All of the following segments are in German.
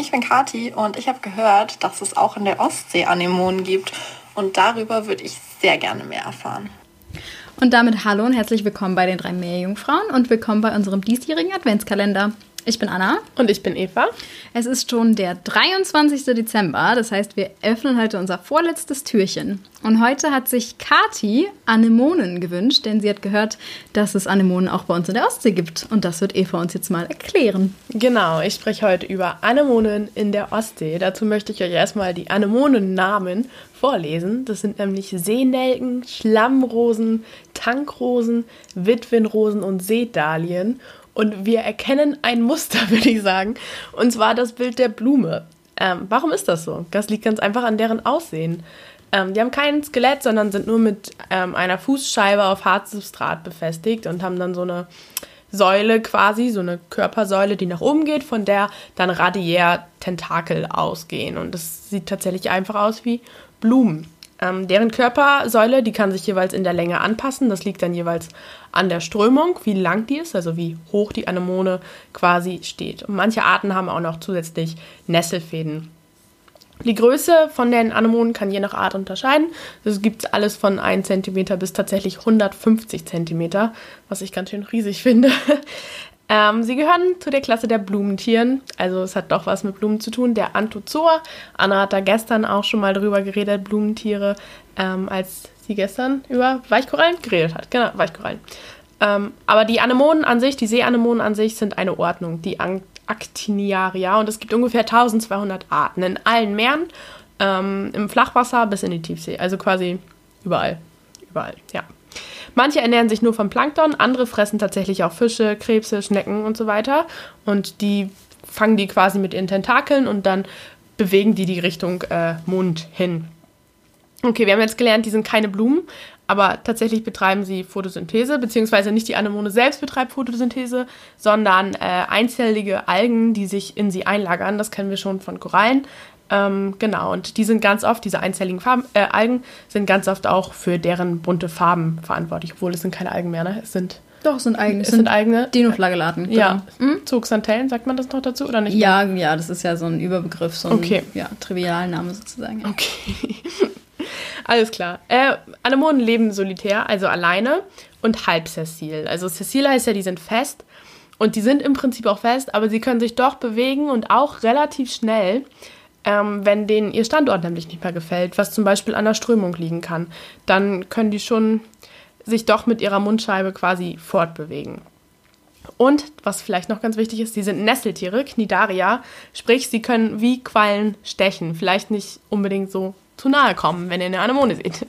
ich bin Kati und ich habe gehört, dass es auch in der Ostsee Anemonen gibt. Und darüber würde ich sehr gerne mehr erfahren. Und damit hallo und herzlich willkommen bei den drei Meerjungfrauen und willkommen bei unserem diesjährigen Adventskalender. Ich bin Anna. Und ich bin Eva. Es ist schon der 23. Dezember, das heißt, wir öffnen heute unser vorletztes Türchen. Und heute hat sich Kati Anemonen gewünscht, denn sie hat gehört, dass es Anemonen auch bei uns in der Ostsee gibt. Und das wird Eva uns jetzt mal erklären. Genau, ich spreche heute über Anemonen in der Ostsee. Dazu möchte ich euch erstmal die Anemonennamen vorlesen. Das sind nämlich Seenelken, Schlammrosen, Tankrosen, Witwenrosen und Seedalien. Und wir erkennen ein Muster, würde ich sagen. Und zwar das Bild der Blume. Ähm, warum ist das so? Das liegt ganz einfach an deren Aussehen. Ähm, die haben kein Skelett, sondern sind nur mit ähm, einer Fußscheibe auf Harzsubstrat befestigt und haben dann so eine Säule quasi, so eine Körpersäule, die nach oben geht, von der dann radiär Tentakel ausgehen. Und das sieht tatsächlich einfach aus wie Blumen. Ähm, deren Körpersäule, die kann sich jeweils in der Länge anpassen. Das liegt dann jeweils an der Strömung, wie lang die ist, also wie hoch die Anemone quasi steht. Und manche Arten haben auch noch zusätzlich Nesselfäden. Die Größe von den Anemonen kann je nach Art unterscheiden. Es gibt alles von 1 cm bis tatsächlich 150 cm, was ich ganz schön riesig finde. Ähm, sie gehören zu der Klasse der Blumentieren, also es hat doch was mit Blumen zu tun. Der Anthozoa, Anna hat da gestern auch schon mal drüber geredet, Blumentiere, ähm, als sie gestern über Weichkorallen geredet hat. Genau, Weichkorallen. Ähm, aber die Anemonen an sich, die Seeanemonen an sich, sind eine Ordnung, die An Actiniaria, und es gibt ungefähr 1200 Arten in allen Meeren, ähm, im Flachwasser bis in die Tiefsee, also quasi überall. Überall, ja. Manche ernähren sich nur vom Plankton, andere fressen tatsächlich auch Fische, Krebse, Schnecken und so weiter. Und die fangen die quasi mit ihren Tentakeln und dann bewegen die die Richtung äh, Mond hin. Okay, wir haben jetzt gelernt, die sind keine Blumen, aber tatsächlich betreiben sie Photosynthese, beziehungsweise nicht die Anemone selbst betreibt Photosynthese, sondern äh, einzellige Algen, die sich in sie einlagern. Das kennen wir schon von Korallen. Ähm, genau, und die sind ganz oft, diese einzelligen Farben, äh, Algen, sind ganz oft auch für deren bunte Farben verantwortlich, obwohl es sind keine Algen mehr, ne? Es sind. Doch, es sind eigene. Es sind eigene. Dinoflagellaten. Ja. Hm? Zooxanthellen, sagt man das noch dazu oder nicht? Ja, ja, das ist ja so ein Überbegriff, so ein Okay. ja, Trivialname sozusagen. Ja. Okay. Alles klar. Äh, Anemonen leben solitär, also alleine und halb sessil. Also sessil heißt ja, die sind fest und die sind im Prinzip auch fest, aber sie können sich doch bewegen und auch relativ schnell, ähm, wenn denen ihr Standort nämlich nicht mehr gefällt, was zum Beispiel an der Strömung liegen kann. Dann können die schon sich doch mit ihrer Mundscheibe quasi fortbewegen. Und was vielleicht noch ganz wichtig ist, die sind Nesseltiere, Cnidaria, sprich, sie können wie Quallen stechen. Vielleicht nicht unbedingt so zu nahe kommen, wenn ihr eine Anemone seht.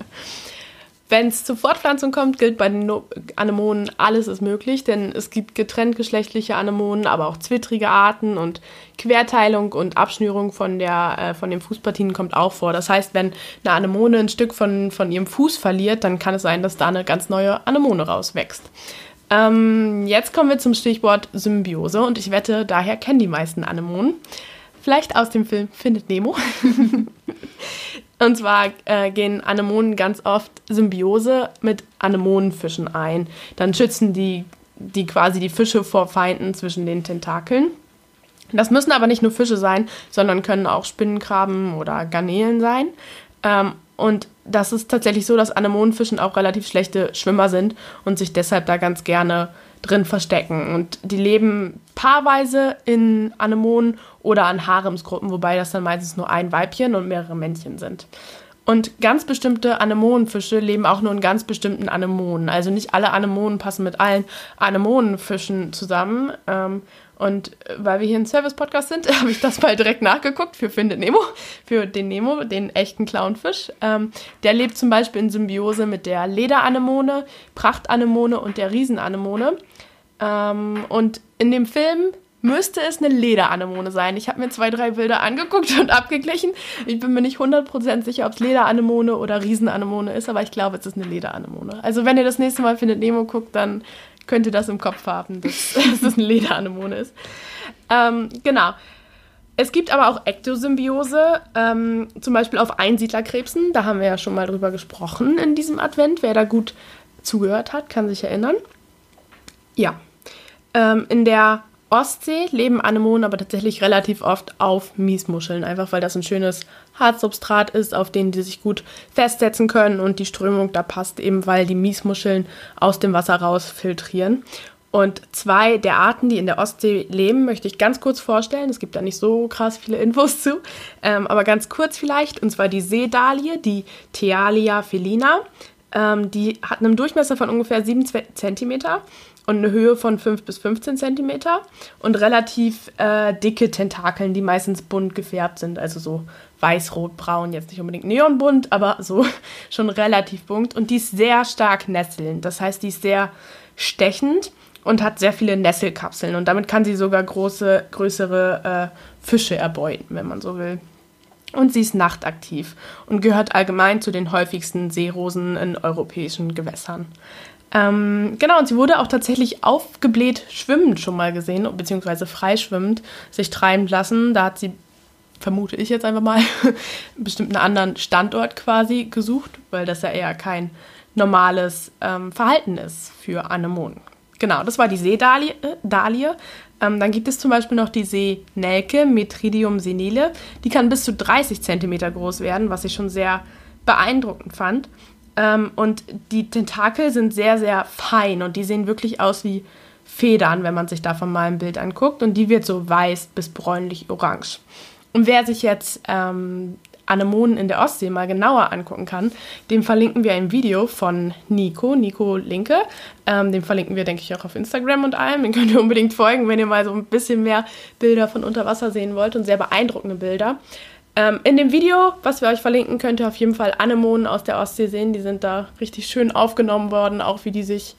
Wenn es zur Fortpflanzung kommt, gilt bei den No- Anemonen, alles ist möglich, denn es gibt getrenntgeschlechtliche Anemonen, aber auch zwittrige Arten und Querteilung und Abschnürung von, der, äh, von den Fußpartien kommt auch vor. Das heißt, wenn eine Anemone ein Stück von, von ihrem Fuß verliert, dann kann es sein, dass da eine ganz neue Anemone rauswächst. Ähm, jetzt kommen wir zum Stichwort Symbiose und ich wette, daher kennen die meisten Anemonen. Vielleicht aus dem Film Findet Nemo. Und zwar äh, gehen Anemonen ganz oft Symbiose mit Anemonenfischen ein. Dann schützen die, die quasi die Fische vor Feinden zwischen den Tentakeln. Das müssen aber nicht nur Fische sein, sondern können auch Spinnenkrabben oder Garnelen sein. Ähm, und das ist tatsächlich so, dass Anemonenfischen auch relativ schlechte Schwimmer sind und sich deshalb da ganz gerne drin verstecken. Und die leben paarweise in Anemonen oder an Haremsgruppen, wobei das dann meistens nur ein Weibchen und mehrere Männchen sind. Und ganz bestimmte Anemonenfische leben auch nur in ganz bestimmten Anemonen. Also nicht alle Anemonen passen mit allen Anemonenfischen zusammen. Ähm, und weil wir hier ein Service-Podcast sind, habe ich das mal direkt nachgeguckt für Findet Nemo, für den Nemo, den echten Clownfisch. Ähm, der lebt zum Beispiel in Symbiose mit der Lederanemone, Prachtanemone und der Riesenanemone. Ähm, und in dem Film müsste es eine Lederanemone sein. Ich habe mir zwei, drei Bilder angeguckt und abgeglichen. Ich bin mir nicht 100% sicher, ob es Lederanemone oder Riesenanemone ist, aber ich glaube, es ist eine Lederanemone. Also wenn ihr das nächste Mal Findet Nemo guckt, dann könnt ihr das im Kopf haben, dass, es eine Lederanemone ist. Ähm, genau. Es gibt aber auch Ektosymbiose, ähm, zum Beispiel auf Einsiedlerkrebsen. Da haben wir ja schon mal drüber gesprochen in diesem Advent. Wer da gut zugehört hat, kann sich erinnern. Ja. Ähm, in der Ostsee leben Anemonen aber tatsächlich relativ oft auf Miesmuscheln, einfach weil das ein schönes Harzsubstrat ist, auf denen die sich gut festsetzen können und die Strömung da passt, eben weil die Miesmuscheln aus dem Wasser rausfiltrieren. Und zwei der Arten, die in der Ostsee leben, möchte ich ganz kurz vorstellen. Es gibt da nicht so krass viele Infos zu, ähm, aber ganz kurz vielleicht. Und zwar die Seedalie, die Thealia felina. Ähm, die hat einen Durchmesser von ungefähr 7 cm und eine Höhe von 5 bis 15 cm und relativ äh, dicke Tentakeln, die meistens bunt gefärbt sind, also so weiß, rot, braun, jetzt nicht unbedingt neonbunt, aber so schon relativ bunt und die ist sehr stark nesselnd, das heißt, die ist sehr stechend und hat sehr viele Nesselkapseln und damit kann sie sogar große, größere äh, Fische erbeuten, wenn man so will. Und sie ist nachtaktiv und gehört allgemein zu den häufigsten Seerosen in europäischen Gewässern. Ähm, genau, und sie wurde auch tatsächlich aufgebläht schwimmend schon mal gesehen, beziehungsweise freischwimmend sich treiben lassen. Da hat sie, vermute ich jetzt einfach mal, bestimmt einen anderen Standort quasi gesucht, weil das ja eher kein normales ähm, Verhalten ist für Anemonen. Genau, das war die Seedalie. Äh. Ähm, dann gibt es zum Beispiel noch die Seenelke, Metridium senile. Die kann bis zu 30 cm groß werden, was ich schon sehr beeindruckend fand. Ähm, und die Tentakel sind sehr, sehr fein und die sehen wirklich aus wie Federn, wenn man sich davon mal ein Bild anguckt. Und die wird so weiß bis bräunlich-orange. Und wer sich jetzt ähm, Anemonen in der Ostsee mal genauer angucken kann, dem verlinken wir ein Video von Nico, Nico Linke. Ähm, dem verlinken wir, denke ich, auch auf Instagram und allem. Den könnt ihr unbedingt folgen, wenn ihr mal so ein bisschen mehr Bilder von unter Wasser sehen wollt und sehr beeindruckende Bilder. Ähm, in dem Video, was wir euch verlinken, könnt ihr auf jeden Fall Anemonen aus der Ostsee sehen. Die sind da richtig schön aufgenommen worden, auch wie die sich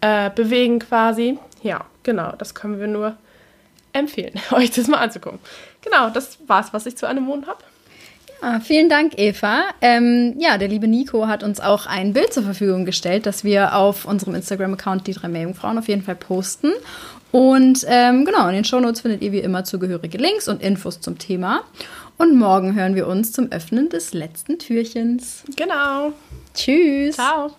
äh, bewegen quasi. Ja, genau, das können wir nur empfehlen, euch das mal anzugucken. Genau, das war's, was ich zu Anemonen habe. Ja, vielen Dank, Eva. Ähm, ja, der liebe Nico hat uns auch ein Bild zur Verfügung gestellt, das wir auf unserem Instagram-Account Die drei Meerjungfrauen auf jeden Fall posten. Und ähm, genau, in den Shownotes findet ihr wie immer zugehörige Links und Infos zum Thema. Und morgen hören wir uns zum Öffnen des letzten Türchens. Genau. Tschüss. Ciao.